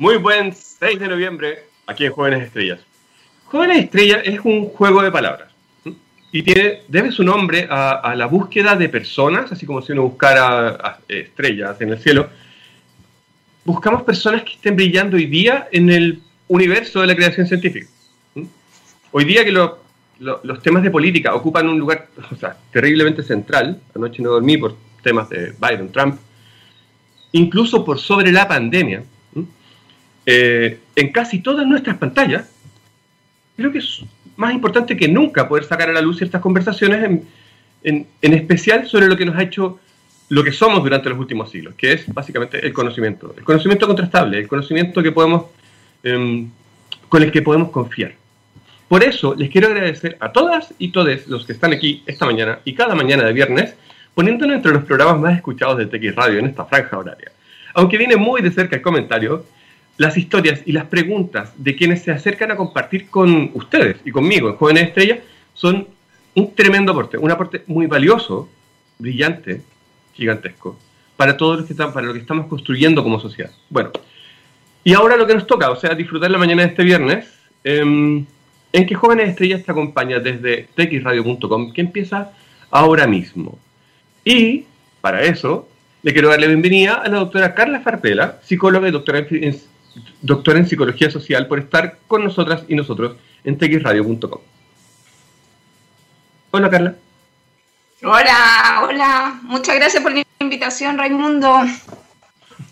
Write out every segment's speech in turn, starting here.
Muy buen 6 de noviembre aquí en Jóvenes Estrellas. Jóvenes Estrellas es un juego de palabras y tiene, debe su nombre a, la búsqueda de personas, así como si uno buscara estrellas en el cielo. Buscamos personas que estén brillando hoy día en el universo de la creación científica. Hoy día que los temas de política ocupan un lugar o sea, terriblemente central, anoche no dormí por temas de Biden, Trump, incluso por sobre la pandemia, eh, en casi todas nuestras pantallas, creo que es más importante que nunca poder sacar a la luz ciertas conversaciones, en, especial sobre lo que nos ha hecho lo que somos durante los últimos siglos, que es básicamente el conocimiento. El conocimiento contrastable, el conocimiento que podemos, em, con el que podemos confiar. Por eso les quiero agradecer a todas y todos los que están aquí esta mañana y cada mañana de viernes, poniéndonos entre los programas más escuchados de TX Radio en esta franja horaria. Aunque viene muy de cerca el comentario, las historias y las preguntas de quienes se acercan a compartir con ustedes y conmigo en Jóvenes Estrellas son un tremendo aporte, un aporte muy valioso, brillante, gigantesco, para todo lo que, para lo que estamos construyendo como sociedad. Bueno, y ahora lo que nos toca, o sea, disfrutar la mañana de este viernes, em, en que Jóvenes Estrellas te acompaña desde txradio.com, que empieza ahora mismo. Y para eso, le quiero darle bienvenida a la doctora Carla Fartela, psicóloga y doctora en doctora en Psicología Social, por estar con nosotras y nosotros en txradio.com. Hola, Carla. Hola, hola. Muchas gracias por la invitación, Raimundo.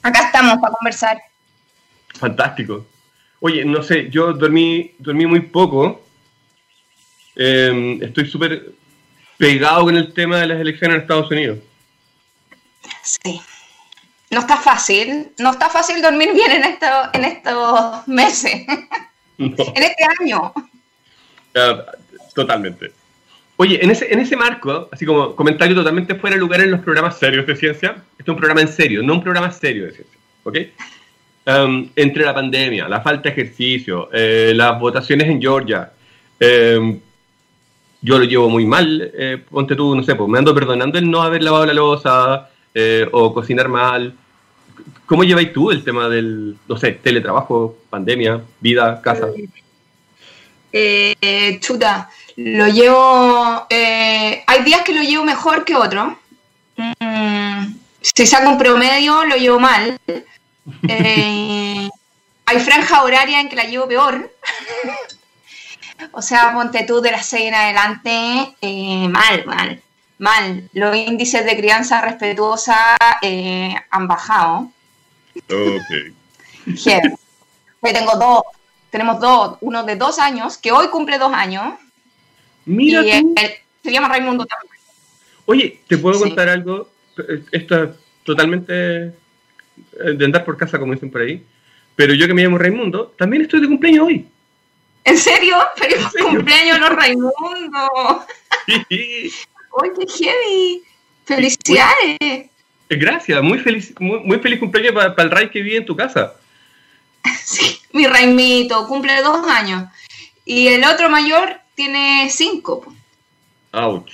Acá estamos para conversar. Fantástico. Oye, no sé, yo dormí, dormí muy poco. Em, estoy súper pegado con el tema de las elecciones en Estados Unidos. Sí no está fácil, no está fácil dormir bien en, esto, en estos meses, en este año. totalmente. Oye, en ese, en ese marco, así como comentario totalmente fuera de lugar en los programas serios de ciencia, este es un programa en serio, no un programa serio de ciencia, ¿ok? Um, entre la pandemia, la falta de ejercicio, eh, las votaciones en Georgia, em, yo lo llevo muy mal, eh, ponte tú, no sé, pues me ando perdonando el no haber lavado la losa, eh, o cocinar mal. ¿Cómo lleváis tú el tema del, no sé, teletrabajo, pandemia, vida, casa? Eh, chuta, lo llevo, eh, hay días que lo llevo mejor que otros. Mm, si saco un promedio, lo llevo mal. hay franja horaria en que la llevo peor. o sea, ponte tú de las 6 en adelante, mal, mal mal. Los índices de crianza respetuosa eh, han bajado. Ok. Yo tengo dos, tenemos dos, uno de dos años, que hoy cumple dos años. Mira y se llama Raimundo también. Oye, ¿te puedo contar algo? Esto es totalmente eh, de andar por casa, como dicen por ahí. Pero yo que me llamo Raimundo, también estoy de cumpleaños hoy. ¿En serio? Feliz cumpleaños, no Raimundo. Sí. ¡Uy, qué heavy! ¡Felicidades! Gracias, muy feliz, muy, feliz cumpleaños para, el Ray que vive en tu casa. Sí, mi Raimito cumple dos años. Y el otro mayor tiene cinco. Ouch.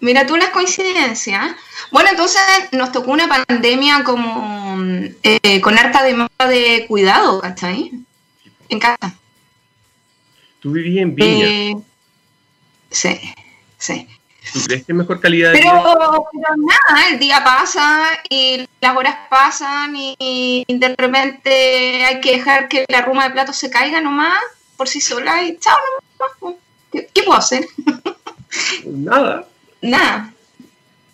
Mira tú las coincidencias. Bueno, entonces nos tocó una pandemia como eh, con harta demanda de cuidado, ¿cachai? En casa. Tú vivías en Viña. Eh, sí. Sí. ¿Tú crees que es mejor calidad de pero, vida? Pero nada, el día pasa y las horas pasan y, de repente hay que dejar que la ruma de plato se caiga nomás por sí sola y chao nomás. ¿Qué, puedo hacer? Nada. Nada.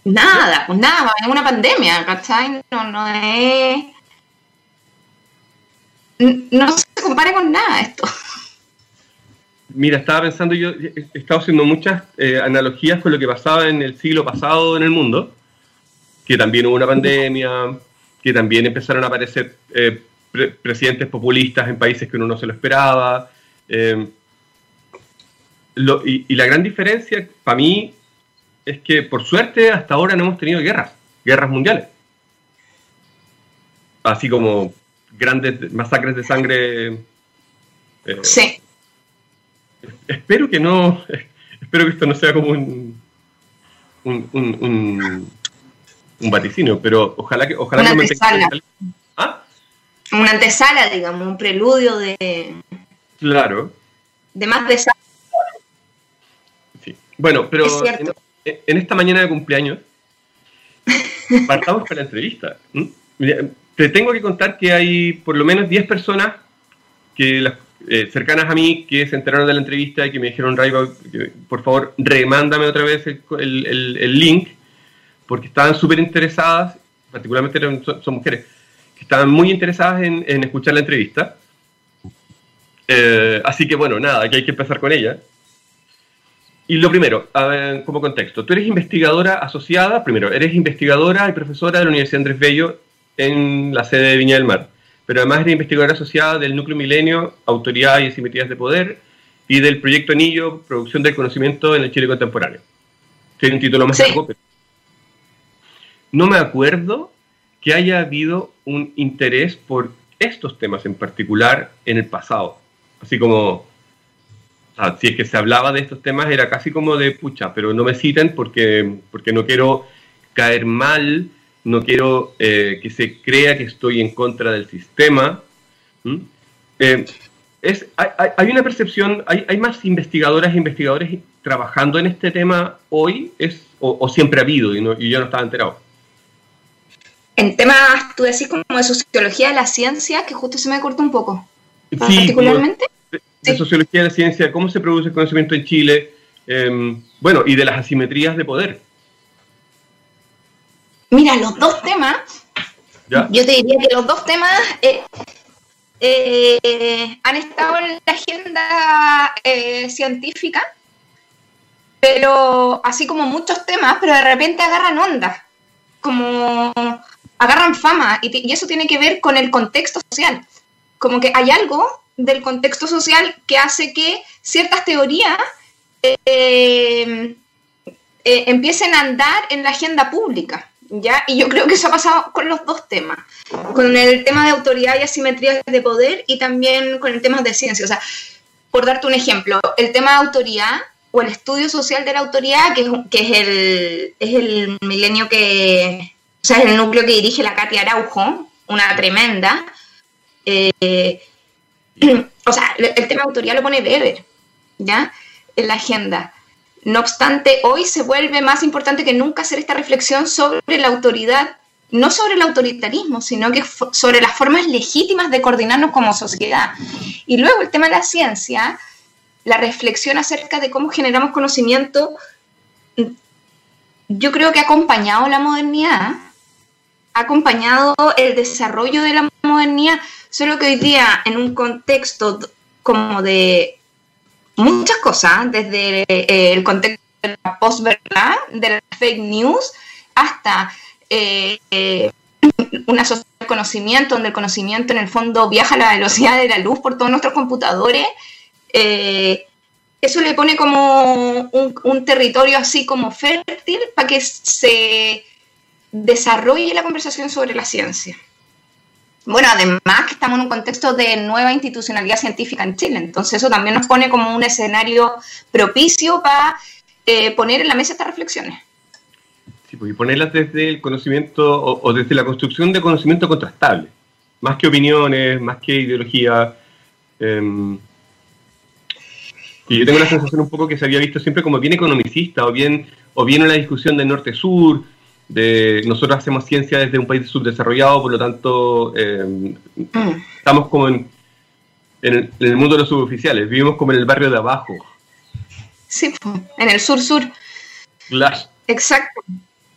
Nada, pues nada, es una pandemia, ¿cachai? No, no es... No se compare con nada esto. Mira, estaba pensando yo, he estado haciendo muchas eh, analogías con lo que pasaba en el siglo pasado en el mundo, que también hubo una pandemia, que también empezaron a aparecer eh, presidentes populistas en países que uno no se lo esperaba. Eh, y, la gran diferencia para mí es que por suerte hasta ahora no hemos tenido guerras, guerras mundiales. Así como grandes masacres de sangre. sí espero que no, espero que esto no sea como un, un, un, un vaticinio, pero ojalá que ojalá una antesala. ¿Ah? Una antesala, digamos, un preludio de... Claro. De más de Sí. Bueno, pero en, esta mañana de cumpleaños partamos con la entrevista. Te tengo que contar que hay por lo menos 10 personas que eh, cercanas a mí que se enteraron de la entrevista y que me dijeron, Raiva, por favor, remándame otra vez el, link, porque estaban súper interesadas, particularmente son, mujeres, que estaban muy interesadas en, escuchar la entrevista. Eh, así que bueno, nada, que hay que empezar con ella. Y lo primero, como contexto, tú eres investigadora asociada, primero, eres investigadora y profesora de la Universidad Andrés Bello en la sede de Viña del Mar, pero además eres investigadora asociada del Núcleo Milenio, Autoridad y Asimetrías de Poder, y del Proyecto Anillo, Producción del Conocimiento en el Chile Contemporáneo. Tiene un título más largo, pero... No me acuerdo que haya habido un interés por estos temas en particular en el pasado. Así como si es que se hablaba de estos temas era casi como de pucha, pero no me citen porque, porque no quiero caer mal, no quiero eh, que se crea que estoy en contra del sistema. Eh, es, hay, una percepción, hay, hay, más investigadoras e investigadores trabajando en este tema hoy, es, o, siempre ha habido y, no, y yo no estaba enterado. En temas, tú decís como de sociología de la ciencia, que justo se me cortó un poco. Sí, particularmente de sociología de la ciencia, cómo se produce el conocimiento en Chile, em, bueno, y de las asimetrías de poder. Mira, los dos temas, yo te diría que los dos temas eh, eh, han estado en la agenda eh, científica, pero así como muchos temas, pero de repente agarran onda, como agarran fama, y, y eso tiene que ver con el contexto social. Como que hay algo del contexto social que hace que ciertas teorías eh, eh, empiecen a andar en la agenda pública. ¿Ya? Y yo creo que eso ha pasado con los dos temas, con el tema de autoridad y asimetría de poder y también con el tema de ciencia. O sea, por darte un ejemplo, el tema de autoridad o el estudio social de la autoridad, que, es, el, es el milenio que, o sea, es el núcleo que dirige la Katia Araujo, una tremenda. Eh, o sea, el tema de autoridad lo pone Weber, ¿ya? En la agenda. No obstante, hoy se vuelve más importante que nunca hacer esta reflexión sobre la autoridad, no sobre el autoritarismo, sino que sobre las formas legítimas de coordinarnos como sociedad. Y luego el tema de la ciencia, la reflexión acerca de cómo generamos conocimiento, yo creo que ha acompañado la modernidad, ha acompañado el desarrollo de la modernidad, Solo que hoy día, en un contexto como de muchas cosas, desde eh, el contexto de la post-verdad, de la fake news, hasta eh, eh, una sociedad de conocimiento, donde el conocimiento en el fondo viaja a la velocidad de la luz por todos nuestros computadores, eso le pone como un, territorio así como fértil para que se desarrolle la conversación sobre la ciencia. Bueno, además que estamos en un contexto de nueva institucionalidad científica en Chile, entonces eso también nos pone como un escenario propicio para eh, poner en la mesa estas reflexiones. Sí, pues, y ponerlas desde el conocimiento o, desde la construcción de conocimiento contrastable, más que opiniones, más que ideología. Em, y yo tengo la sensación un poco que se había visto siempre como bien economicista o bien, o bien en la discusión del norte-sur, nosotros hacemos ciencia desde un país subdesarrollado, por lo tanto eh, mm. estamos como en, en, el, mundo de los suboficiales, vivimos como en el barrio de abajo. Sí, en el sur-sur. Claro. Exacto.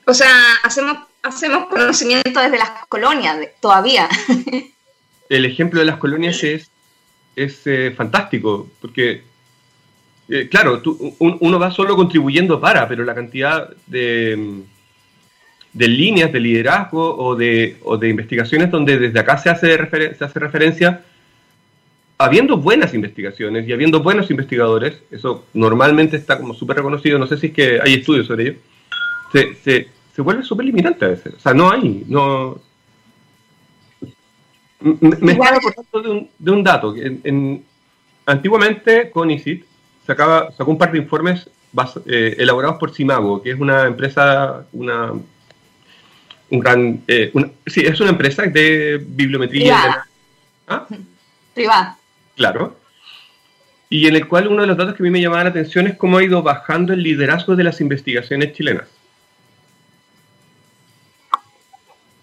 O sea, hacemos, hacemos conocimiento desde las colonias todavía. El ejemplo de las colonias es, es eh, fantástico, porque, eh, claro, uno va solo contribuyendo para, pero la cantidad de de líneas de liderazgo o de, o de investigaciones donde desde acá se hace, se hace referencia, habiendo buenas investigaciones y habiendo buenos investigadores, eso normalmente está como súper reconocido, no sé si es que hay estudios sobre ello, se, se, se vuelve súper limitante a veces. O sea, no hay, no... Me estaba acordando de un, de un dato. En, en, antiguamente, CONICIT sacaba, sacó un par de informes eh, elaborados por Simago, que es una empresa, una un gran... Eh, sí, es una empresa de bibliometría. ¿Ah? Privada. Claro. Y en el cual uno de los datos que a mí me llamaba la atención es cómo ha ido bajando el liderazgo de las investigaciones chilenas.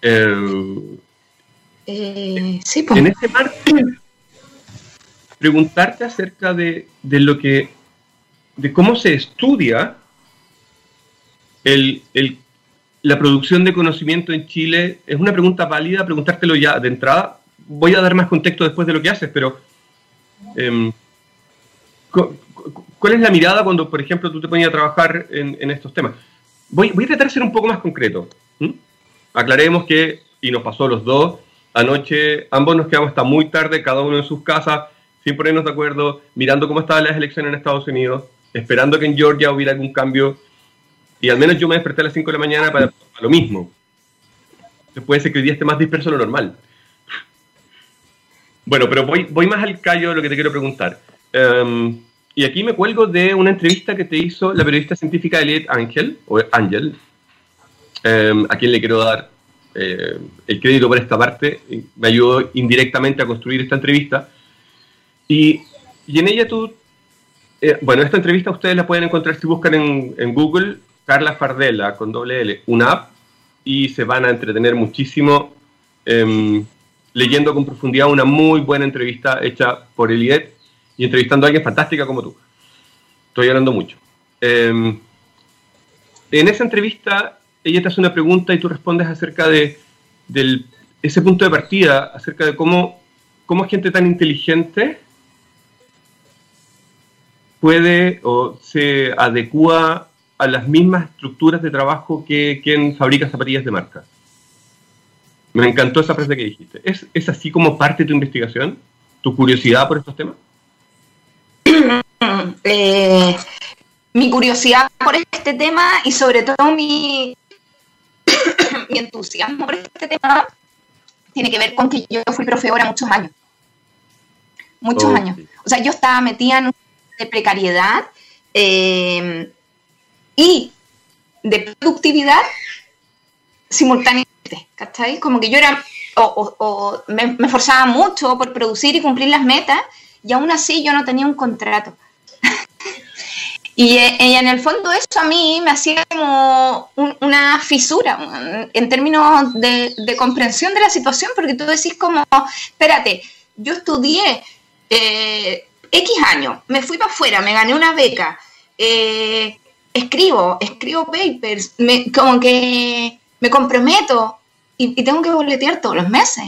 Eh, eh, sí, pues. En ese marco, preguntarte acerca de, de, lo que, de cómo se estudia el, el, la producción de conocimiento en Chile, es una pregunta válida, preguntártelo ya de entrada. Voy a dar más contexto después de lo que haces, pero eh, ¿cuál es la mirada cuando, por ejemplo, tú te ponías a trabajar en, estos temas? Voy, voy, a tratar de ser un poco más concreto. Aclaremos que, y nos pasó los dos, anoche ambos nos quedamos hasta muy tarde, cada uno en sus casas, sin ponernos de acuerdo, mirando cómo estaban las elecciones en Estados Unidos, esperando que en Georgia hubiera algún cambio. Y al menos yo me desperté a las 5 de la mañana para, lo mismo. Entonces puede ser que hoy día esté más disperso de lo normal. Bueno, pero voy, voy más al callo de lo que te quiero preguntar. Um, y aquí me cuelgo de una entrevista que te hizo la periodista científica Elliot Ángel, o Ángel, um, a quien le quiero dar eh, el crédito por esta parte. Me ayudó indirectamente a construir esta entrevista. Y, y en ella tú, eh, bueno, esta entrevista ustedes la pueden encontrar si buscan en Google, Carla Fardella, con doble L, una app, y se van a entretener muchísimo. Um, leyendo con profundidad una muy buena entrevista hecha por Eliet y entrevistando a alguien fantástica como tú. Estoy hablando mucho. Eh, en esa entrevista, ella te hace una pregunta y tú respondes acerca de del, ese punto de partida, acerca de cómo, cómo gente tan inteligente puede o se adecua a las mismas estructuras de trabajo que quien fabrica zapatillas de marca. Me encantó esa frase que dijiste. ¿Es, ¿Es así como parte de tu investigación? ¿Tu curiosidad por estos temas? Eh, mi curiosidad por este tema y sobre todo mi, mi entusiasmo por este tema tiene que ver con que yo fui profesora muchos años. Muchos años. O sea, yo estaba metida en un de precariedad eh, y de productividad simultáneamente, ¿cachai? Como que yo era, o, me, me esforzaba mucho por producir y cumplir las metas, y aún así yo no tenía un contrato. y, eh, y en el fondo eso a mí me hacía como un- una fisura en términos de, de comprensión de la situación, porque tú decís como, espérate, yo estudié eh, X años, me fui para afuera, me gané una beca, eh, escribo, escribo papers, como que me comprometo y, tengo que boletear todos los meses.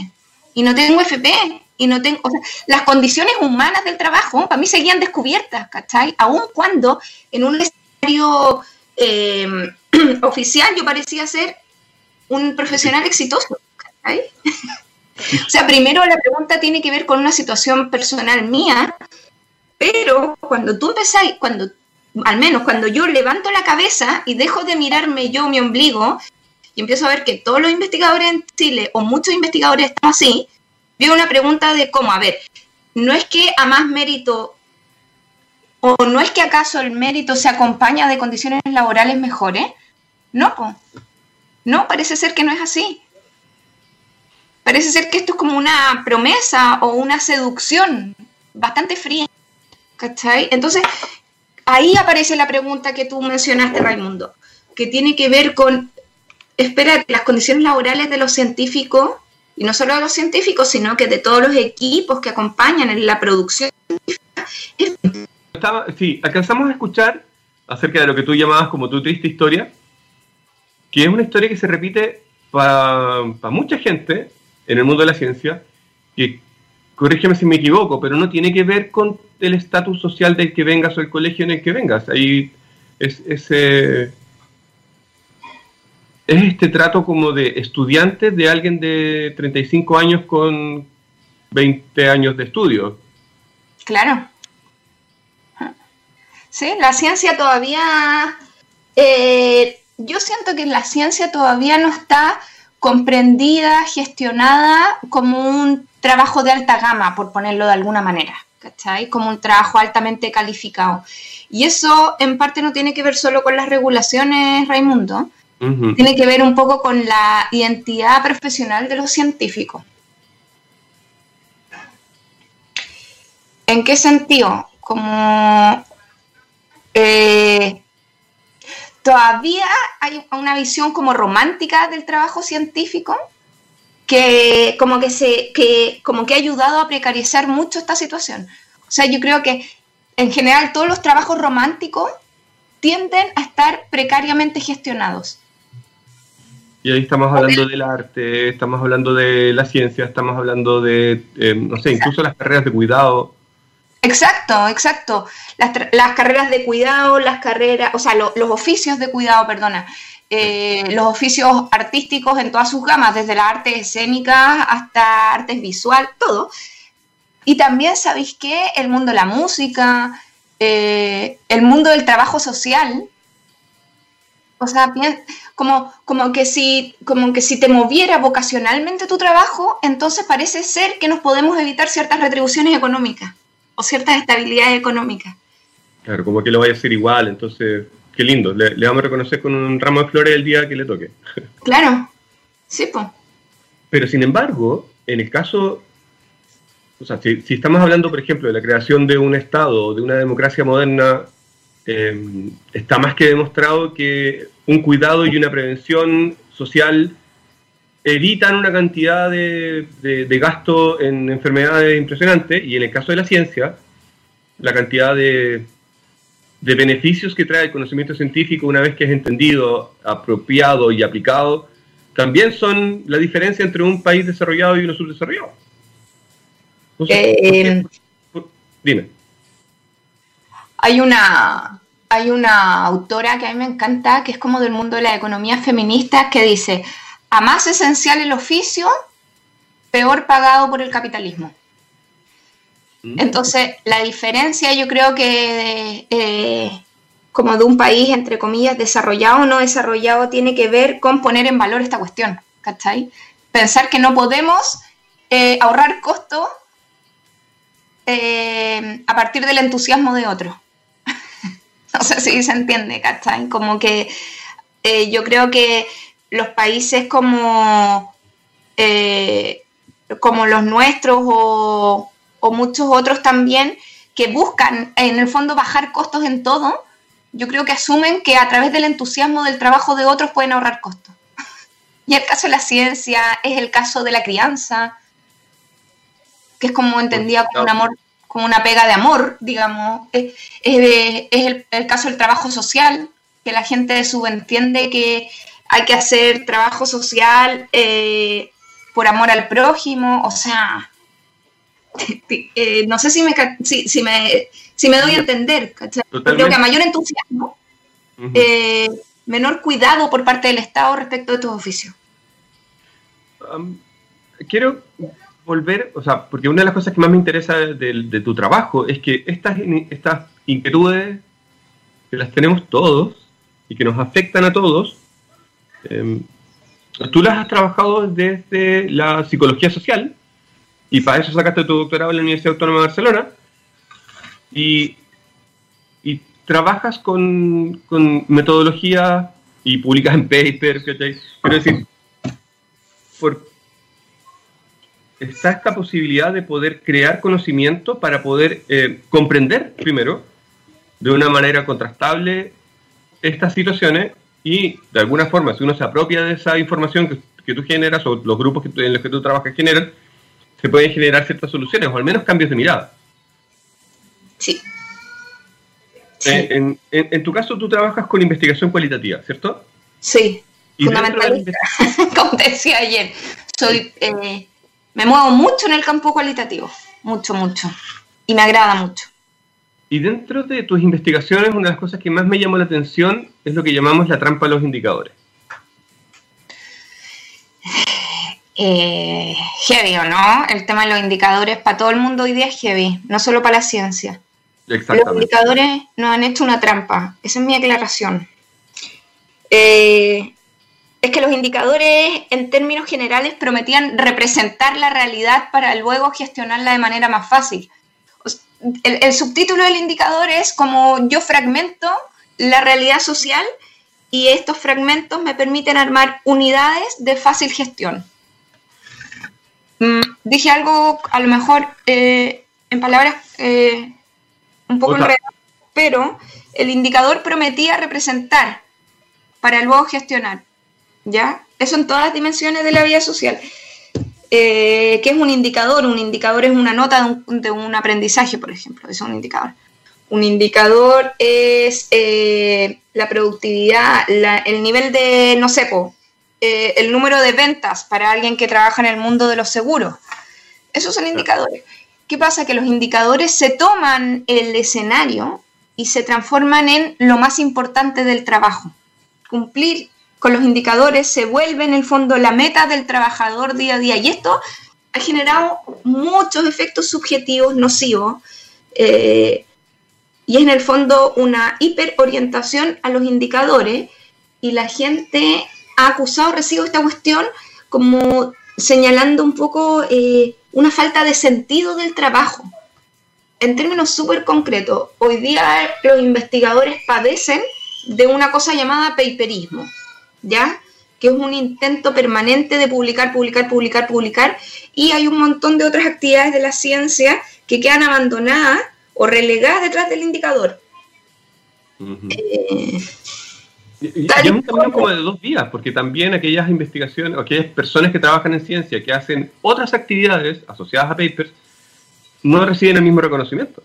Y no tengo FP, y no tengo, las condiciones humanas del trabajo para mí seguían descubiertas, ¿cachai? Aun cuando en un escenario eh, oficial yo parecía ser un profesional exitoso, ¿cachai? o sea, primero la pregunta tiene que ver con una situación personal mía, pero cuando tú empezás, cuando, al menos cuando yo levanto la cabeza y dejo de mirarme yo mi ombligo y empiezo a ver que todos los investigadores en Chile, o muchos investigadores están así, veo una pregunta de cómo, a ver, no es que a más mérito, o no es que acaso el mérito se acompaña de condiciones laborales mejores, no, no, parece ser que no es así. Parece ser que esto es como una promesa o una seducción bastante fría. ¿Cachai? Entonces, ahí aparece la pregunta que tú mencionaste, Raimundo, que tiene que ver con, espera, las condiciones laborales de los científicos, y no solo de los científicos, sino que de todos los equipos que acompañan en la producción. Estaba, sí, alcanzamos a escuchar acerca de lo que tú llamabas como tu triste historia, que es una historia que se repite para mucha gente en el mundo de la ciencia, que, corrígeme si me equivoco, pero no tiene que ver con el estatus social del que vengas o el colegio en el que vengas. Ahí es, es, eh, es este trato como de estudiante de alguien de 35 años con 20 años de estudio. Claro. Sí, la ciencia todavía... eh, yo siento que la ciencia todavía no está comprendida, gestionada como un trabajo de alta gama, por ponerlo de alguna manera, ¿cachai? Como un trabajo altamente calificado. Y eso en parte no tiene que ver solo con las regulaciones, Raimundo, tiene que ver un poco con la identidad profesional de los científicos. ¿En qué sentido? Como eh, todavía hay una visión como romántica del trabajo científico que como que se que como que ha ayudado a precarizar mucho esta situación. O sea, yo creo que en general todos los trabajos románticos tienden a estar precariamente gestionados. Y ahí estamos hablando del arte, estamos hablando de la ciencia, estamos hablando de, eh, no sé, incluso las carreras de cuidado. Exacto, exacto. Las, carreras de cuidado, las carreras, o sea, los oficios de cuidado, perdona. Eh, los oficios artísticos en todas sus gamas, desde las artes escénicas hasta artes visual, todo. Y también, ¿sabéis qué? El mundo de la música, eh, el mundo del trabajo social, o sea, como, como, que si, como que si te moviera vocacionalmente tu trabajo, entonces parece ser que nos podemos evitar ciertas retribuciones económicas o ciertas estabilidades económicas. Claro, como que lo vaya a hacer igual, entonces, qué lindo. Le, vamos a reconocer con un ramo de flores el día que le toque. Claro, sí, pues. Pero sin embargo, en el caso, o sea, si, si estamos hablando, por ejemplo, de la creación de un Estado, de una democracia moderna Em, está más que demostrado que un cuidado y una prevención social evitan una cantidad de, gasto en enfermedades impresionante y en el caso de la ciencia, la cantidad de, beneficios que trae el conocimiento científico una vez que es entendido, apropiado y aplicado, también son la diferencia entre un país desarrollado y uno subdesarrollado. Eh, dime hay una, hay una autora que a mí me encanta, que es como del mundo de la economía feminista, que dice, a más esencial el oficio, peor pagado por el capitalismo. Entonces, la diferencia yo creo que eh, como de un país, entre comillas, desarrollado o no desarrollado, tiene que ver con poner en valor esta cuestión, ¿cachai? Pensar que no podemos eh, ahorrar costo eh, a partir del entusiasmo de otro. No sé si se entiende, ¿cachai? Como que yo creo que los países como, como los nuestros o, muchos otros también, que buscan en el fondo bajar costos en todo, yo creo que asumen que a través del entusiasmo del trabajo de otros pueden ahorrar costos. Y el caso de la ciencia es el caso de la crianza, que es como entendía como un amor como una pega de amor, digamos. Es, el, caso del trabajo social, que la gente subentiende que hay que hacer trabajo social eh, por amor al prójimo, o sea, eh, no sé si me, si, me, si me doy a entender, creo que a mayor entusiasmo, eh, menor cuidado por parte del Estado respecto de estos oficios. quiero volver, o sea, porque una de las cosas que más me interesa de, tu trabajo es que estas, estas inquietudes que las tenemos todos y que nos afectan a todos, em, tú las has trabajado desde la psicología social y para eso sacaste tu doctorado en la Universidad Autónoma de Barcelona. Y, trabajas con, metodología y publicas en papers, Quiero decir, por, está esta posibilidad de poder crear conocimiento para poder eh, comprender primero de una manera contrastable estas situaciones y de alguna forma si uno se apropia de esa información que, tú generas o los grupos en los que tú trabajas generan, se pueden generar ciertas soluciones o al menos cambios de mirada. Sí. Eh, en, tu caso tú trabajas con investigación cualitativa, ¿cierto? Sí, fundamentalmente. Como te decía ayer, soy... Eh, me muevo mucho en el campo cualitativo, mucho, mucho, y me agrada mucho. Y dentro de tus investigaciones, una de las cosas que más me llamó la atención es lo que llamamos la trampa de los indicadores. Eh, heavy, ¿o no? El tema de los indicadores para todo el mundo hoy día es heavy, no solo para la ciencia. Los indicadores nos han hecho una trampa, esa es mi aclaración. Eh, es que los indicadores en términos generales prometían representar la realidad para luego gestionarla de manera más fácil. El, subtítulo del indicador es como yo fragmento la realidad social y estos fragmentos me permiten armar unidades de fácil gestión. Mm, dije algo a lo mejor eh, en palabras eh, un poco enredadas, pero el indicador prometía representar para luego gestionar, ¿ya? Eso en todas las dimensiones de la vida social. Eh, ¿Qué es un indicador? Un indicador es una nota de un, aprendizaje, por ejemplo. Eso es un indicador. Un indicador es eh, la productividad, el nivel de, no sé, eh, el número de ventas para alguien que trabaja en el mundo de los seguros. Esos son indicadores. ¿Qué pasa? Que los indicadores se toman el escenario y se transforman en lo más importante del trabajo. Cumplir con los indicadores se vuelve en el fondo la meta del trabajador día a día. Y esto ha generado muchos efectos subjetivos nocivos eh, y es en el fondo una hiperorientación a los indicadores y la gente ha acusado, recibo esta cuestión como señalando un poco eh, una falta de sentido del trabajo. En términos súper concretos, hoy día los investigadores padecen de una cosa llamada paperismo, ¿ya? Que es un intento permanente de publicar, publicar, publicar, publicar, y hay un montón de otras actividades de la ciencia que quedan abandonadas o relegadas detrás del indicador. Eh, y, es un camino como de dos vías, porque también aquellas investigaciones, aquellas personas que trabajan en ciencia, que hacen otras actividades asociadas a papers, no reciben el mismo reconocimiento.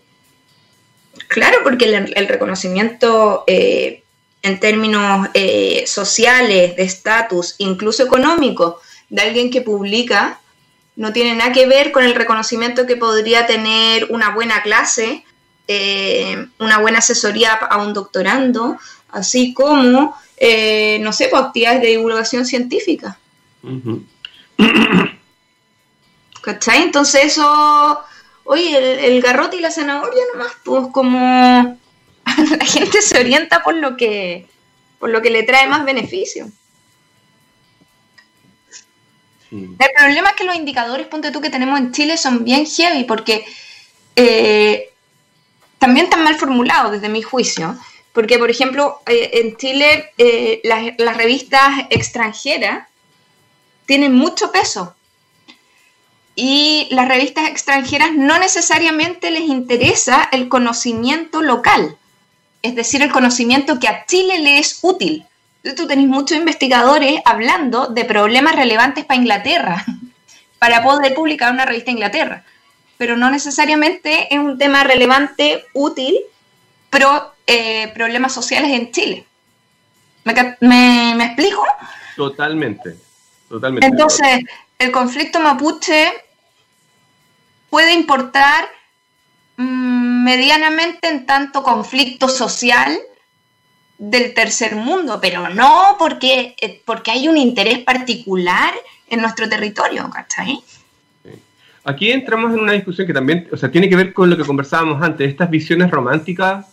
Claro, porque el, reconocimiento eh, en términos eh, sociales, de estatus, incluso económico, de alguien que publica, no tiene nada que ver con el reconocimiento que podría tener una buena clase, eh, una buena asesoría a un doctorando, así como, eh, no sé, pues, actividades de divulgación científica. ¿Cachai? Entonces eso, oye, el, garrote y la zanahoria nomás, pues como la gente se orienta por lo que, por lo que le trae más beneficio. El problema es que los indicadores, ponte tú, que tenemos en Chile son bien heavy porque eh, también están mal formulados desde mi juicio. Porque, por ejemplo, eh, en Chile eh, las, revistas extranjeras tienen mucho peso. Y las revistas extranjeras no necesariamente les interesa el conocimiento local, es decir, el conocimiento que a Chile le es útil. Tú tenés muchos investigadores hablando de problemas relevantes para Inglaterra, para poder publicar una revista Inglaterra, pero no necesariamente es un tema relevante, útil, pero eh, problemas sociales en Chile. ¿Me, explico? Totalmente, totalmente. Entonces, el conflicto mapuche puede importar mm, medianamente en tanto conflicto social del tercer mundo, pero no porque, eh, porque hay un interés particular en nuestro territorio, ¿cachai? Aquí entramos en una discusión que también, o sea, tiene que ver con lo que conversábamos antes, estas visiones románticas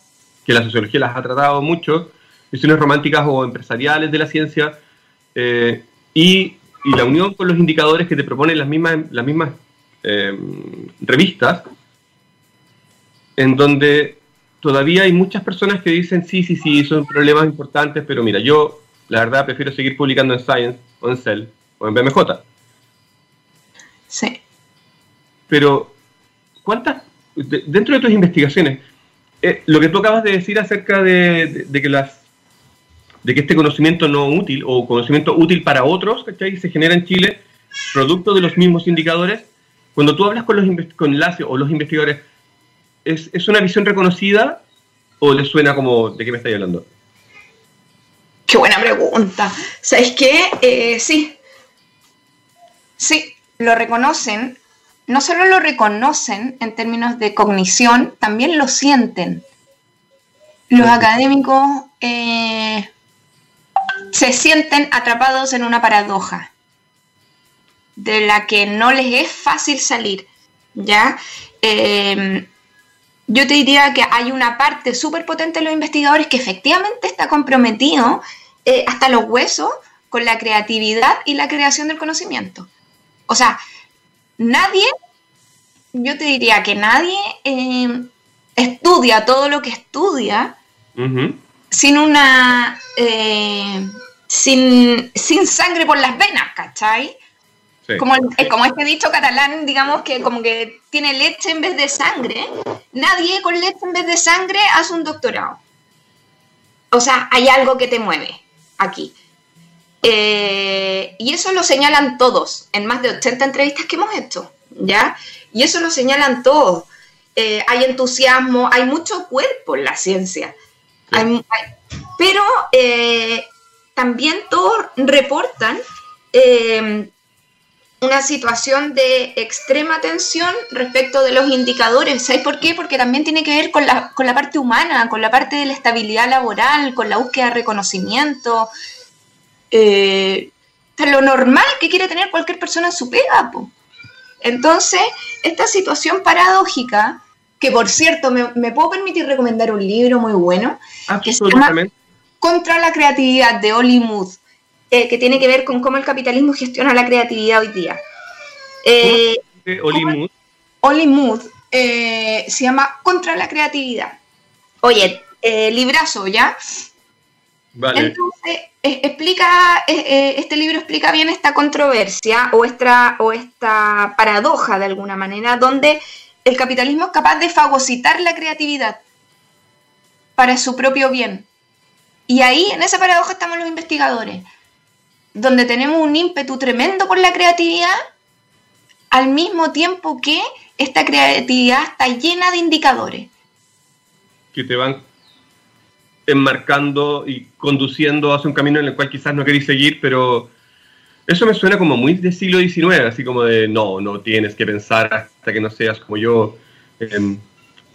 que la sociología las ha tratado mucho, visiones románticas o empresariales de la ciencia, eh, y, la unión con los indicadores que te proponen las mismas, las mismas eh, revistas, en donde todavía hay muchas personas que dicen, sí, sí, sí, son problemas importantes, pero mira, yo la verdad prefiero seguir publicando en Science o en Cell o en BMJ. Sí. Pero, ¿cuántas, dentro de tus investigaciones, eh, lo que tú acabas de decir acerca de, que las de que este conocimiento no útil o conocimiento útil para otros, ¿cachai? Se genera en Chile producto de los mismos indicadores. Cuando tú hablas con los con o los investigadores, ¿es, ¿es, una visión reconocida o les suena como de qué me estáis hablando? Qué buena pregunta. ¿Sabes qué? Eh, sí. Sí, lo reconocen no solo lo reconocen en términos de cognición, también lo sienten. Los académicos eh, se sienten atrapados en una paradoja de la que no les es fácil salir, ¿ya? Em, yo te diría que hay una parte súper potente de los investigadores que efectivamente está comprometido eh, hasta los huesos con la creatividad y la creación del conocimiento. O sea, nadie, yo te diría que nadie eh, estudia todo lo que estudia sin una. Eh, sin, sin, sangre por las venas, ¿cachai? Como, como este dicho catalán, digamos que como que tiene leche en vez de sangre. Nadie con leche en vez de sangre hace un doctorado. O sea, hay algo que te mueve aquí. Eh, y eso lo señalan todos en más de 80 entrevistas que hemos hecho, ¿ya? Y eso lo señalan todos. Eh, hay entusiasmo, hay mucho cuerpo en la ciencia. pero eh, también todos reportan una situación de extrema tensión respecto de los indicadores. ¿Sabes por qué? Porque también tiene que ver con la, con la parte humana, con la parte de la estabilidad laboral, con la búsqueda de reconocimiento. Eh, lo normal que quiere tener cualquier persona en su pega. Entonces, esta situación paradójica, que por cierto, me, puedo permitir recomendar un libro muy bueno, que se llama Contra la creatividad de Oli Mood eh, que tiene que ver con cómo el capitalismo gestiona la creatividad hoy día. Eh, Oli Mood. Oli Mood eh, se llama Contra la creatividad. Oye, eh, librazo, ¿ya? Vale. Entonces, explica, este libro explica bien esta controversia o esta, o esta paradoja de alguna manera, donde el capitalismo es capaz de fagocitar la creatividad para su propio bien. Y ahí, en esa paradoja, estamos los investigadores donde tenemos un ímpetu tremendo por la creatividad, al mismo tiempo que esta creatividad está llena de indicadores. Que te van enmarcando y conduciendo hacia un camino en el cual quizás no queréis seguir, pero eso me suena como muy de siglo XIX, así como de no, no tienes que pensar hasta que no seas como yo. Em,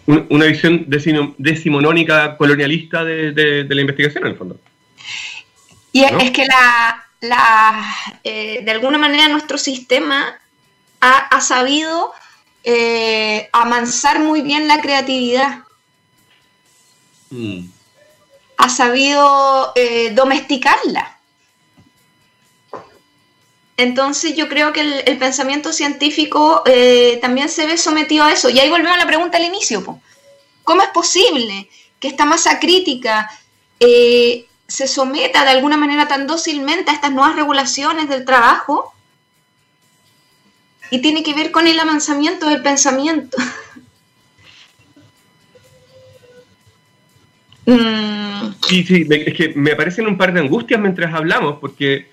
una visión decimonónica colonialista de, la investigación, en el fondo. Y es que la, la, eh, de alguna manera nuestro sistema ha, sabido eh, amansar muy bien la creatividad. Mm. Ha sabido eh, domesticarla. Entonces yo creo que el, pensamiento científico también se ve sometido a eso. Y ahí volvemos a la pregunta al inicio. ¿Cómo es posible que esta masa crítica se someta de alguna manera tan dócilmente a estas nuevas regulaciones del trabajo y tiene que ver con el amansamiento del pensamiento. Mm. Sí, sí, es que me aparecen un par de angustias mientras hablamos, porque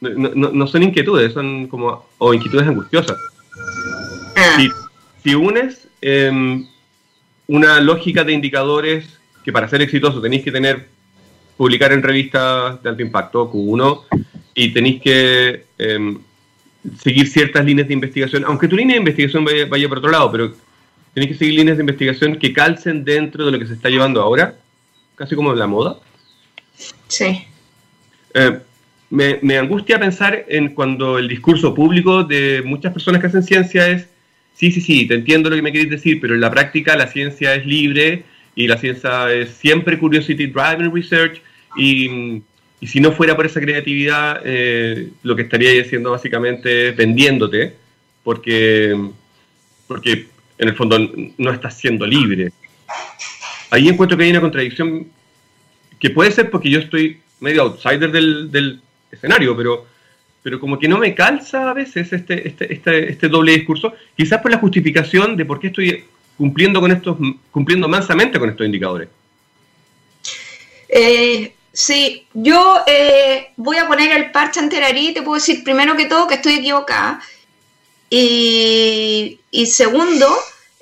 no, son inquietudes, son como, o inquietudes angustiosas. Ah. Si, unes em, una lógica de indicadores que para ser exitoso tenéis que tener publicar en revistas de alto impacto, Q1, y tenéis que em, seguir ciertas líneas de investigación, aunque tu línea de investigación vaya, por otro lado, pero tenéis que seguir líneas de investigación que calcen dentro de lo que se está llevando ahora, casi como la moda. Sí. Eh, me, me, angustia pensar en cuando el discurso público de muchas personas que hacen ciencia es, sí, sí, sí, te entiendo lo que me queréis decir, pero en la práctica la ciencia es libre y la ciencia es siempre curiosity driven research y, si no fuera por esa creatividad, eh, lo que estaría haciendo básicamente es vendiéndote, porque, porque en el fondo no estás siendo libre. Ahí encuentro que hay una contradicción que puede ser porque yo estoy medio outsider del, escenario, pero, pero como que no me calza a veces este, este, este, este doble discurso, quizás por la justificación de por qué estoy cumpliendo con estos, cumpliendo mansamente con estos indicadores. Eh, Sí, yo eh, voy a poner el parche enterarí y te puedo decir primero que todo que estoy equivocada. Y, segundo,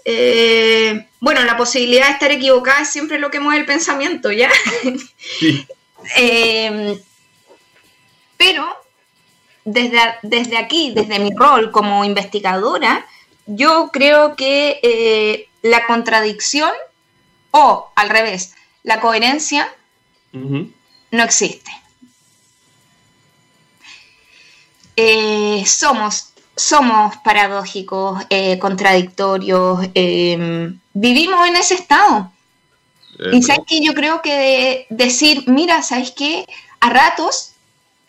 eh, bueno, la posibilidad de estar equivocada es siempre lo que mueve el pensamiento, ¿ya? Eh, pero desde, desde aquí, desde mi rol como investigadora, yo creo que la contradicción o al revés, la coherencia no existe. Eh, somos, somos paradójicos, eh, contradictorios, em, vivimos en ese estado. Eh, y sabes que yo creo que decir, mira, ¿sabes qué? A ratos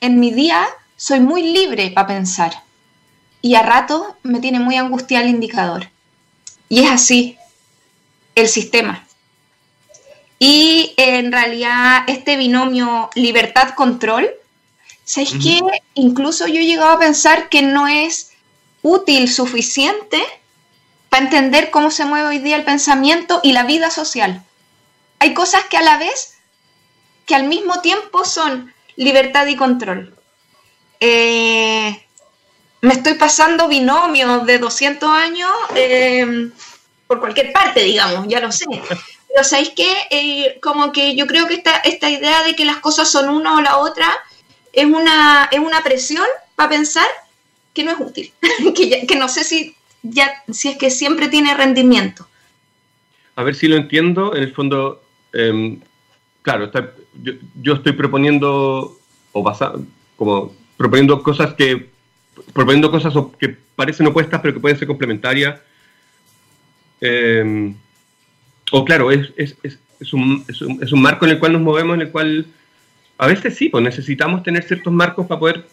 en mi día soy muy libre para pensar. Y a ratos me tiene muy angustiado el indicador. Y es así el sistema. Y en realidad este binomio libertad-control ¿Sabéis que incluso yo he llegado a pensar que no es útil suficiente para entender cómo se mueve hoy día el pensamiento y la vida social? Hay cosas que a la vez, que al mismo tiempo son libertad y control. Eh, me estoy pasando binomios de 200 años eh, por cualquier parte, digamos, ya lo sé. Pero ¿sabéis qué? Eh, como que yo creo que esta, esta idea de que las cosas son una o la otra es una, es una presión para pensar que no es útil, que, no sé si, ya, si es que siempre tiene rendimiento. A ver si lo entiendo, en el fondo, em, claro, yo, estoy proponiendo, o basa, como proponiendo cosas que, proponiendo cosas que parecen opuestas pero que pueden ser complementarias. Em, o claro, es, es, es, un, es, un, marco en el cual nos movemos, en el cual a veces sí, pues necesitamos tener ciertos marcos para poder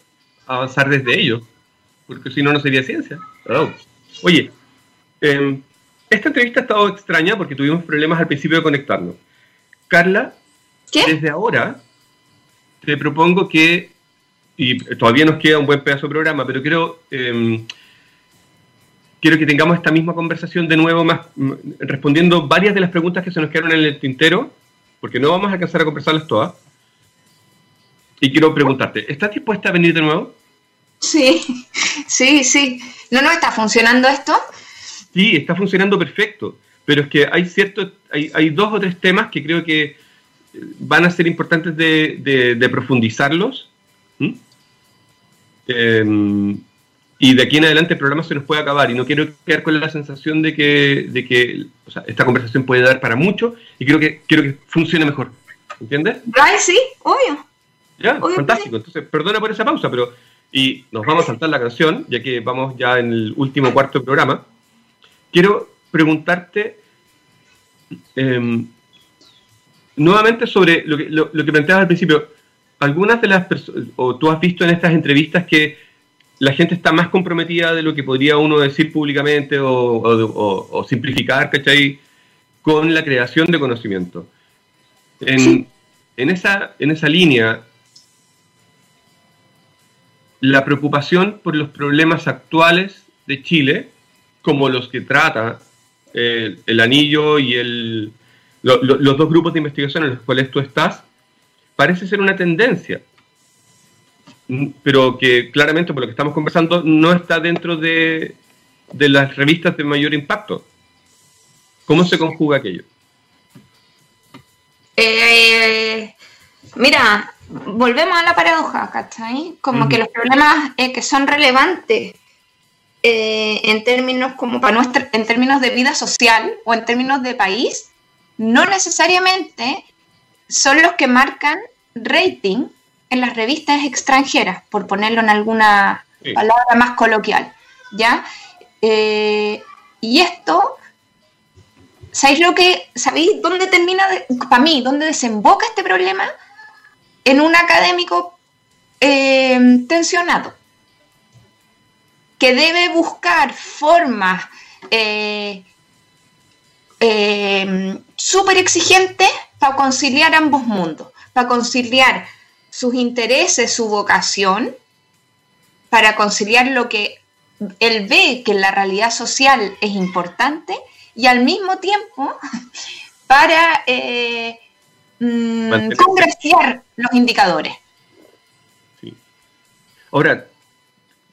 avanzar desde ellos, porque si no, no sería ciencia. Oye, em, esta entrevista ha estado extraña porque tuvimos problemas al principio de conectarnos. Carla, desde ahora te propongo que, y todavía nos queda un buen pedazo de programa, pero quiero, em, quiero que tengamos esta misma conversación de nuevo, más respondiendo varias de las preguntas que se nos quedaron en el tintero, porque no vamos a alcanzar a conversarlas todas. Y quiero preguntarte, ¿estás dispuesta a venir de nuevo? Sí, sí, sí. ¿No, no está funcionando esto? Sí, está funcionando perfecto. Pero es que hay ciertos, hay, hay dos o tres temas que creo que eh, van a ser importantes de, de, profundizarlos. Em, y de aquí en adelante el programa se nos puede acabar y no quiero quedar con la sensación de que, de que o sea, esta conversación puede dar para mucho y creo que quiero que funcione mejor. ¿Entiendes? Ay, sí, obvio. Ya, fantástico. Entonces, perdona por esa pausa, pero. Y nos vamos a saltar la canción, ya que vamos ya en el último cuarto del programa. Quiero preguntarte em, nuevamente sobre lo que, lo, que planteabas al principio. Algunas de las personas, o tú has visto en estas entrevistas que la gente está más comprometida de lo que podría uno decir públicamente o, o, simplificar, ¿cachai? Con la creación de conocimiento. En, en, esa, en esa línea, la preocupación por los problemas actuales de Chile, como los que trata eh, el anillo y el, los dos grupos de investigación en los cuales tú estás, parece ser una tendencia, mm, pero que claramente por lo que estamos conversando no está dentro de, de las revistas de mayor impacto. ¿Cómo se conjuga aquello? Eh, mira, volvemos a la paradoja, ¿cachai? Como que los problemas eh, que son relevantes eh, en términos como para nuestra, en términos de vida social o en términos de país, no necesariamente son los que marcan rating en las revistas extranjeras, por ponerlo en alguna palabra más coloquial, ¿ya? Eh, y esto, ¿sabéis lo que, sabéis dónde termina, para mí, dónde desemboca este problema? En un académico eh, tensionado, que debe buscar formas eh, eh, súper exigentes para conciliar ambos mundos, para conciliar sus intereses, su vocación, para conciliar lo que él ve que la realidad social es importante y al mismo tiempo para mm, congraciar los indicadores. Ahora,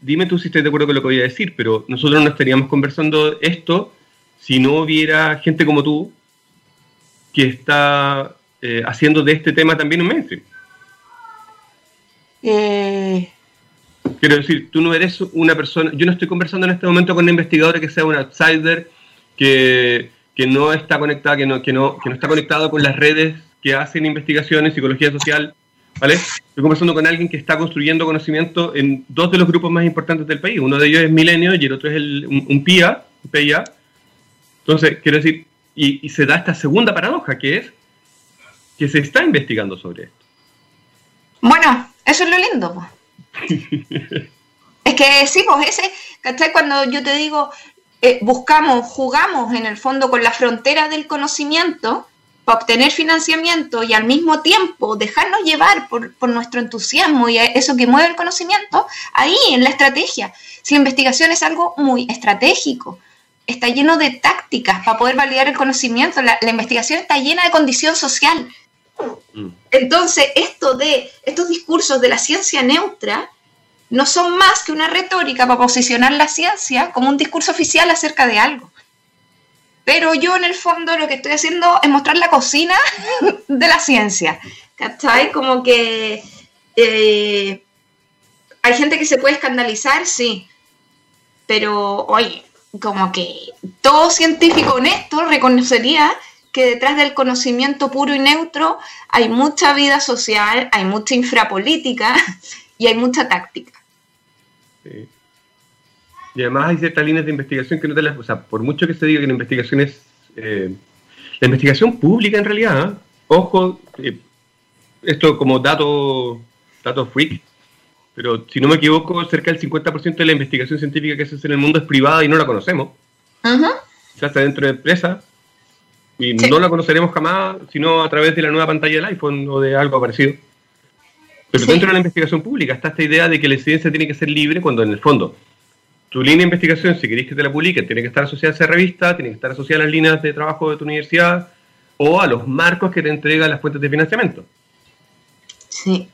dime tú si estás de acuerdo con lo que voy a decir, pero nosotros no estaríamos conversando esto si no hubiera gente como tú que está eh, haciendo de este tema también un mainstream. Eh... Quiero decir, tú no eres una persona, yo no estoy conversando en este momento con una investigadora que sea un outsider, que, que no está conectada, que no, que no, que no está conectado con las redes que hacen investigaciones, psicología social, ¿vale? Estoy conversando con alguien que está construyendo conocimiento en dos de los grupos más importantes del país. Uno de ellos es Milenio y el otro es el, un, PIA, PIA. Entonces, quiero decir, y, se da esta segunda paradoja, que es que se está investigando sobre esto. Bueno, eso es lo lindo. es que sí, pues ese, ¿cachai? Cuando yo te digo, eh, buscamos, jugamos en el fondo con la frontera del conocimiento, para obtener financiamiento y al mismo tiempo dejarnos llevar por, por, nuestro entusiasmo y eso que mueve el conocimiento, ahí en la estrategia. Si la investigación es algo muy estratégico, está lleno de tácticas para poder validar el conocimiento, la, la investigación está llena de condición social. Mm. Entonces, esto de estos discursos de la ciencia neutra no son más que una retórica para posicionar la ciencia como un discurso oficial acerca de algo. Pero yo en el fondo lo que estoy haciendo es mostrar la cocina de la ciencia. ¿Cachai? Como que eh, hay gente que se puede escandalizar, sí. Pero, oye, como que todo científico honesto reconocería que detrás del conocimiento puro y neutro hay mucha vida social, hay mucha infrapolítica y hay mucha táctica. Sí. Y además hay ciertas líneas de investigación que no te las... O sea, por mucho que se diga que la investigación es... Eh, la investigación pública en realidad, ¿eh? ojo, eh, esto como dato, dato freak, pero si no me equivoco, cerca del 50% de la investigación científica que se hace en el mundo es privada y no la conocemos. Se hace dentro de empresas y no la conoceremos jamás, sino a través de la nueva pantalla del iPhone o de algo parecido. Pero dentro de la investigación pública está esta idea de que la ciencia tiene que ser libre cuando en el fondo tu línea de investigación, si queréis que te la publiquen, tiene que estar asociada a esa revista, tiene que estar asociada a las líneas de trabajo de tu universidad o a los marcos que te entregan las fuentes de financiamiento. Sí.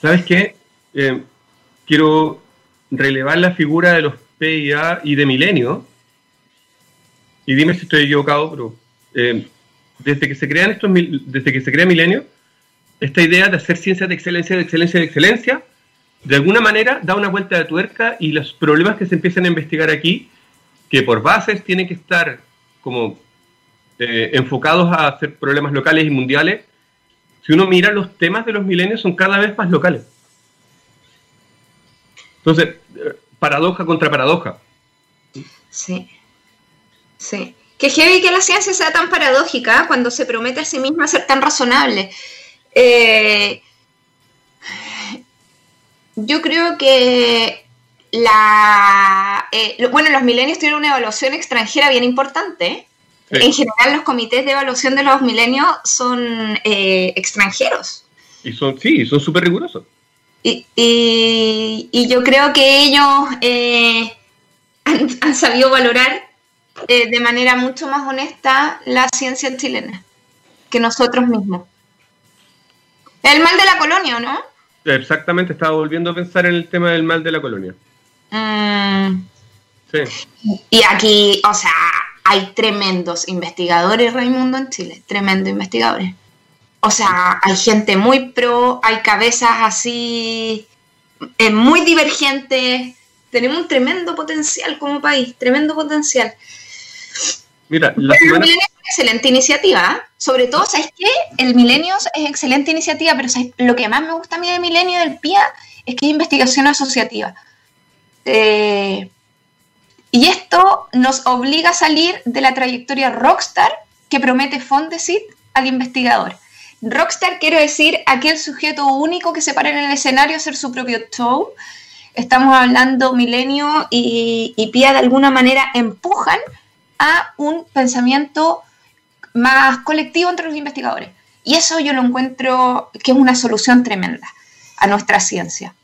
¿Sabes qué? Eh, quiero relevar la figura de los PIA y de Milenio. Y dime si estoy equivocado, pero eh, desde que se crean estos, desde que se crea Milenio, esta idea de hacer ciencia de excelencia, de excelencia, de excelencia, de alguna manera da una vuelta de tuerca y los problemas que se empiezan a investigar aquí, que por bases tienen que estar como eh, enfocados a hacer problemas locales y mundiales, si uno mira los temas de los milenios son cada vez más locales. Entonces, eh, paradoja contra paradoja. Sí, sí. Que heavy que la ciencia sea tan paradójica cuando se promete a sí misma ser tan razonable. Eh, yo creo que la. Eh, bueno, los milenios tienen una evaluación extranjera bien importante. En general, los comités de evaluación de los milenios son eh, extranjeros. Y son, sí, son súper rigurosos. Y, y, yo creo que ellos eh, han, sabido valorar de manera mucho más honesta la ciencia chilena que nosotros mismos. El mal de la colonia, ¿no? Exactamente, estaba volviendo a pensar en el tema del mal de la colonia. Mm. Sí. Y aquí, o sea, hay tremendos investigadores, Raimundo, en Chile, tremendos investigadores. O sea, hay gente muy pro, hay cabezas así, eh, muy divergentes. Tenemos un tremendo potencial como país, tremendo potencial. Mira, la semana excelente iniciativa. ¿eh? Sobre todo, ¿sabes qué? El Milenios es excelente iniciativa, pero lo que más me gusta a mí de Milenio del PIA es que es investigación asociativa. Eh, y esto nos obliga a salir de la trayectoria rockstar que promete Fondesit al investigador. Rockstar quiero decir aquel sujeto único que se para en el escenario a hacer su propio show. Estamos hablando Milenio y, y Pía de alguna manera empujan a un pensamiento más colectivo entre los investigadores. Y eso yo lo encuentro que es una solución tremenda a nuestra ciencia.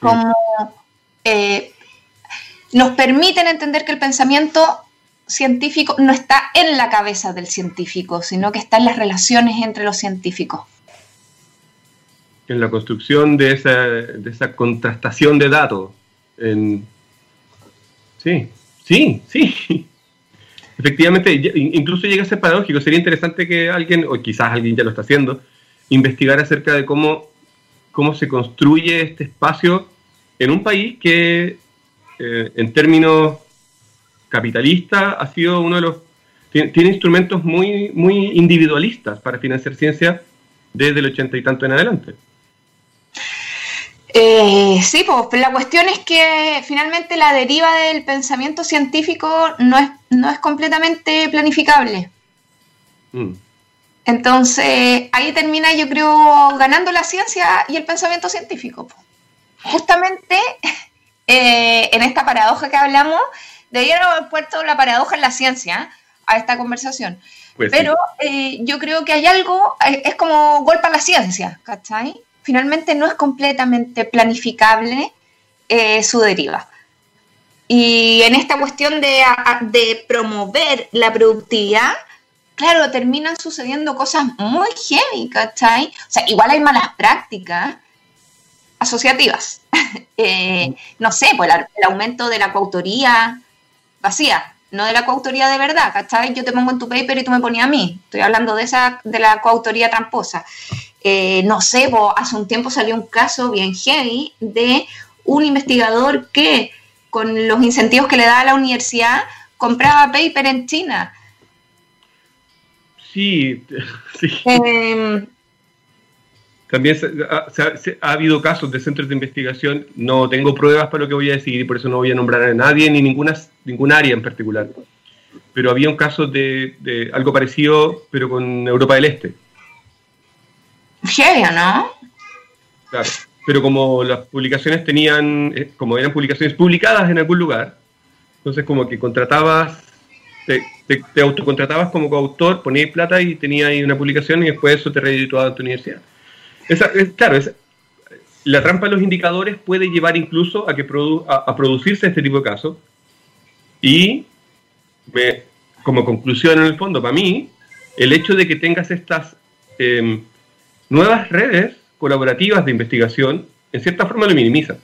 Como eh, nos permiten entender que el pensamiento científico no está en la cabeza del científico, sino que está en las relaciones entre los científicos. En la construcción de esa, de esa contrastación de datos. Sí, sí, sí. Efectivamente, incluso llega a ser paradójico. Sería interesante que alguien, o quizás alguien ya lo está haciendo, investigar acerca de cómo, cómo se construye este espacio en un país que, eh, en términos capitalistas, ha sido uno de los. Tiene, instrumentos muy, muy individualistas para financiar ciencia desde el ochenta y tanto en adelante. Eh, sí, pues la cuestión es que finalmente la deriva del pensamiento científico no es, no es completamente planificable. Mm. Entonces, ahí termina, yo creo, ganando la ciencia y el pensamiento científico. Justamente eh, en esta paradoja que hablamos, debieron haber puesto la paradoja en la ciencia a esta conversación. Pues Pero eh, yo creo que hay algo, eh, es como golpe a la ciencia, ¿cachai? Finalmente no es completamente planificable eh, su deriva. Y en esta cuestión de, de, promover la productividad, claro, terminan sucediendo cosas muy heavy, ¿cachai? O sea, igual hay malas prácticas asociativas. no sé, pues el aumento de la coautoría vacía, no de la coautoría de verdad, ¿cachai? Yo te pongo en tu paper y tú me ponías a mí. Estoy hablando de esa, de la coautoría tramposa. Eh, no sé, hace un tiempo salió un caso bien heavy de un investigador que, con los incentivos que le da a la universidad, compraba paper en China. Sí, sí. Em, también ha, ha, habido casos de centros de investigación, no tengo pruebas para lo que voy a decir y por eso no voy a nombrar a nadie ni ninguna, ningún área en particular. Pero había un caso de, algo parecido, pero con Europa del Este. Serio, ¿no? Claro, pero como las publicaciones tenían, eh, como eran publicaciones publicadas en algún lugar, entonces como que contratabas, te, autocontratabas como coautor, ponías plata y tenías ahí una publicación y después eso te redituaba a tu universidad claro, la trampa de los indicadores puede llevar incluso a, que a, producirse este tipo de casos. Y como conclusión en el fondo, para mí, el hecho de que tengas estas em, nuevas redes colaborativas de investigación, en cierta forma lo minimiza.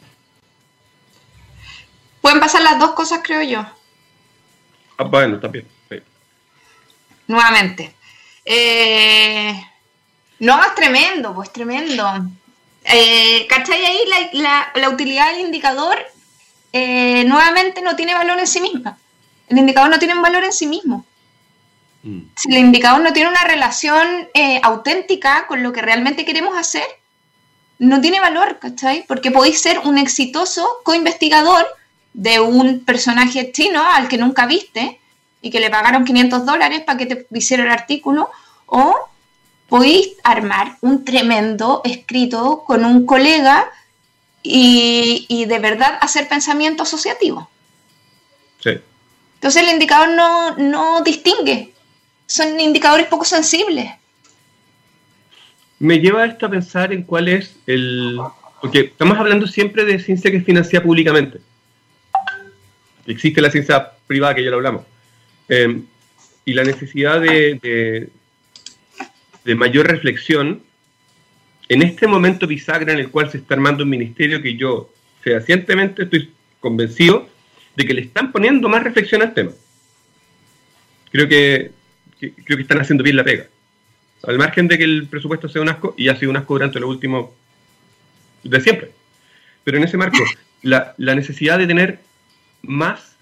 Pueden pasar las dos cosas, creo yo. Ah, bueno, también. Nuevamente. Eh, no, es tremendo, pues tremendo. Eh, ¿Cachai? Ahí la, utilidad del indicador eh, nuevamente no tiene valor en sí misma. El indicador no tiene un valor en sí mismo. Mm. Si el indicador no tiene una relación eh, auténtica con lo que realmente queremos hacer, no tiene valor, ¿cachai? Porque podéis ser un exitoso co-investigador de un personaje chino al que nunca viste y que le pagaron 500 dólares para que te hiciera el artículo, o podéis armar un tremendo escrito con un colega y, de verdad hacer pensamiento asociativo. Sí. Entonces el indicador no, distingue, son indicadores poco sensibles. Me lleva esto a pensar en cuál es el... Porque estamos hablando siempre de ciencia que es financiada públicamente. Existe la ciencia privada, que ya lo hablamos. Eh, y la necesidad de, de mayor reflexión en este momento bisagra en el cual se está armando un ministerio que yo fehacientemente estoy convencido de que le están poniendo más reflexión al tema. Creo que, creo que están haciendo bien la pega. Al margen de que el presupuesto sea un asco, y ha sido un asco durante lo último de siempre. Pero en ese marco, la, necesidad de tener más,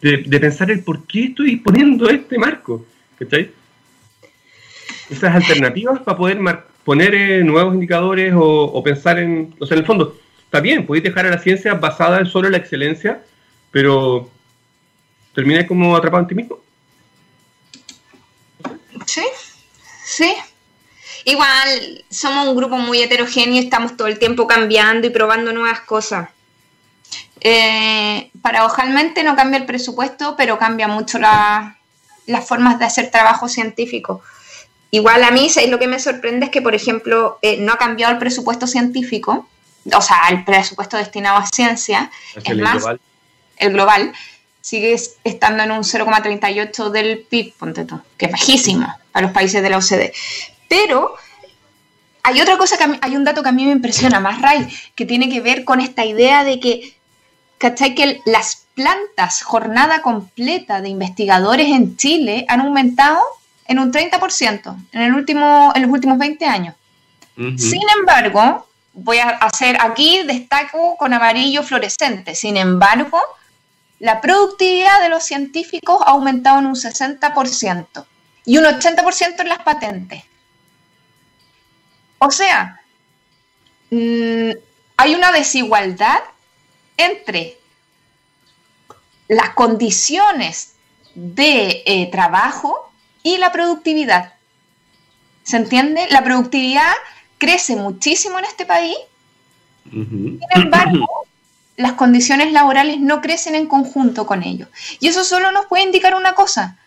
de, de, pensar el por qué estoy poniendo este marco. ¿Cachai? esas alternativas para poder poner eh, nuevos indicadores o, pensar en, o sea, en el fondo, está bien, podéis dejar a la ciencia basada en solo la excelencia, pero termina como atrapado en ti mismo. Sí, sí. Igual somos un grupo muy heterogéneo y estamos todo el tiempo cambiando y probando nuevas cosas. Eh, paradojalmente no cambia el presupuesto, pero cambia mucho las formas de hacer trabajo científico. Igual a mí lo que me sorprende es que, por ejemplo, eh, no ha cambiado el presupuesto científico, o sea, el presupuesto destinado a ciencia, es, más, el global sigue estando en un 0,38 del PIB, ponte tú, que es bajísimo para los países de la OCDE. Pero hay otra cosa que hay un dato que a mí me impresiona más, Ray, que tiene que ver con esta idea de que, ¿cachai? Que las plantas jornada completa de investigadores en Chile han aumentado en un 30% en, el último, en los últimos 20 años. Sin embargo, voy a hacer aquí, destaco con amarillo fluorescente, sin embargo, la productividad de los científicos ha aumentado en un 60% y un 80% en las patentes. O sea, mm, hay una desigualdad entre las condiciones de eh, trabajo y la productividad. ¿Se entiende? La productividad crece muchísimo en este país. Sin embargo, las condiciones laborales no crecen en conjunto con ello. Y eso solo nos puede indicar una cosa,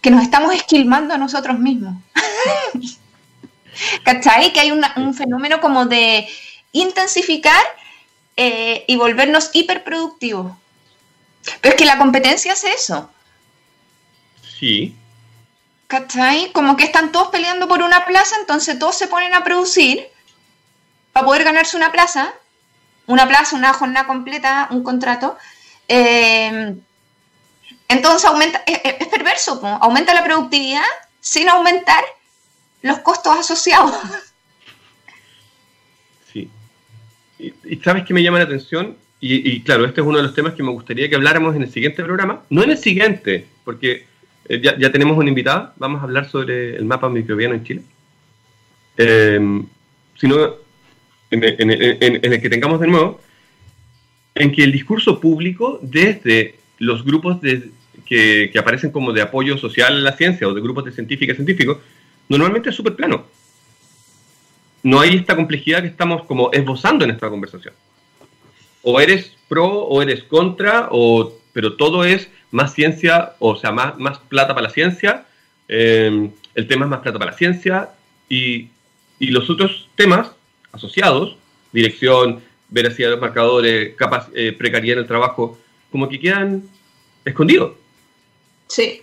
que nos estamos esquilmando a nosotros mismos. ¿Cachai? Que hay un fenómeno como de intensificar eh, y volvernos hiperproductivos. Pero es que la competencia hace eso. Sí. ¿Cachai? Como que están todos peleando por una plaza, entonces todos se ponen a producir para poder ganarse una plaza, una plaza, una jornada completa, un contrato. Eh, entonces aumenta, es, perverso, aumenta la productividad sin aumentar los costos asociados. Sí. Y, sabes que me llama la atención, y, claro, este es uno de los temas que me gustaría que habláramos en el siguiente programa, no en el siguiente, porque eh, ya, tenemos una invitada, vamos a hablar sobre el mapa microbiano en Chile, em, sino en, el que tengamos de nuevo, en que el discurso público desde los grupos de, que, aparecen como de apoyo social a la ciencia o de grupos de científicas y científicos, normalmente es súper plano. No hay esta complejidad que estamos como esbozando en esta conversación. O eres pro o eres contra, o, pero todo es más ciencia, o sea, más, más plata para la ciencia, em, el tema es más plata para la ciencia, y, y los otros temas asociados, dirección, veracidad de los marcadores, eh, precariedad en el trabajo, como que quedan escondidos. Sí.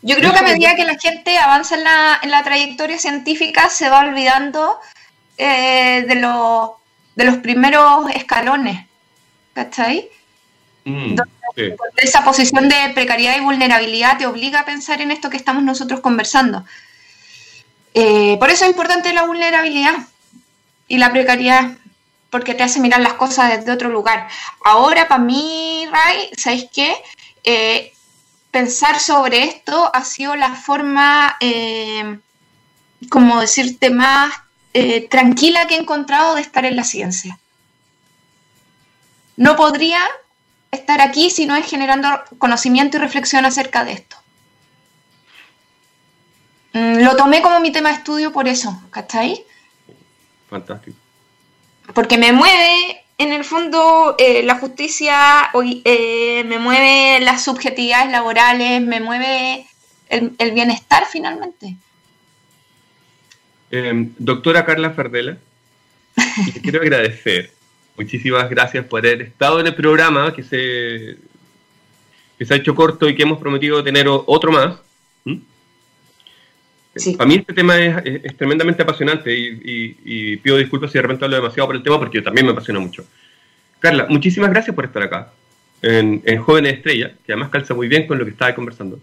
Yo creo que a medida que la gente avanza en la, en la trayectoria científica se va olvidando eh, de, los, de los primeros escalones, ¿cachai? Mm, esa posición de precariedad y vulnerabilidad te obliga a pensar en esto que estamos nosotros conversando. Eh, por eso es importante la vulnerabilidad y la precariedad, porque te hace mirar las cosas desde otro lugar. Ahora, para mí, Ray, ¿sabéis qué? Eh, pensar sobre esto ha sido la forma, eh, como decirte, más eh, tranquila que he encontrado de estar en la ciencia. No podría estar aquí si no es generando conocimiento y reflexión acerca de esto. Mm, lo tomé como mi tema de estudio por eso, ¿cachai? Fantástico. Porque me mueve en el fondo eh, la justicia eh, me mueve las subjetividades laborales, me mueve el, bienestar finalmente. Em, doctora Carla Fardela, le quiero agradecer. Muchísimas gracias por haber estado en el programa que se, que se ha hecho corto y que hemos prometido tener otro más. A mí este tema es, tremendamente apasionante y, pido disculpas si de repente hablo demasiado por el tema porque también me apasiona mucho. Carla, muchísimas gracias por estar acá en, Jóvenes Estrella, que además calza muy bien con lo que estaba conversando.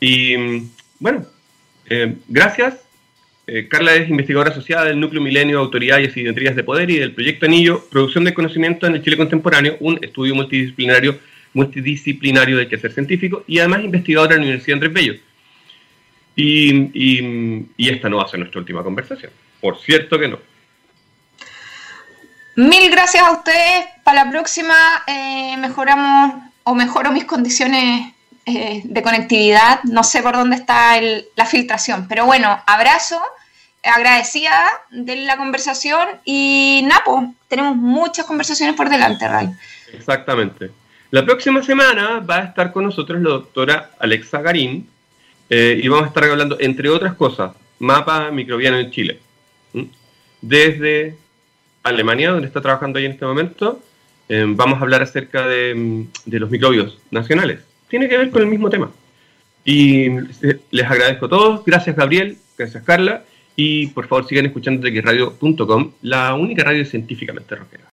Y bueno, eh, gracias. Eh, Carla es investigadora asociada del Núcleo Milenio, Autoridad y Asimetrías de Poder y del Proyecto Anillo, Producción de Conocimiento en el Chile Contemporáneo, un estudio multidisciplinario, multidisciplinario del quehacer científico y además investigadora en la Universidad Andrés Bello. Y, esta no va a ser nuestra última conversación. Por cierto que no. Mil gracias a ustedes. Para la próxima eh, mejoramos o mejoro mis condiciones eh, de conectividad. No sé por dónde está la filtración, pero bueno, abrazo, agradecida de la conversación y Napo, tenemos muchas conversaciones por delante, Ray. Exactamente. La próxima semana va a estar con nosotros la doctora Alexa Garín, eh, y vamos a estar hablando, entre otras cosas, mapa microbiano en Chile. Desde Alemania, donde está trabajando ahí en este momento, eh, vamos a hablar acerca mm, de, los microbios nacionales. Tiene que ver con el mismo tema. Y les agradezco a todos. Gracias, Gabriel. Gracias, Carla. Y por favor sigan escuchando Radio.com, la única radio científicamente rockera.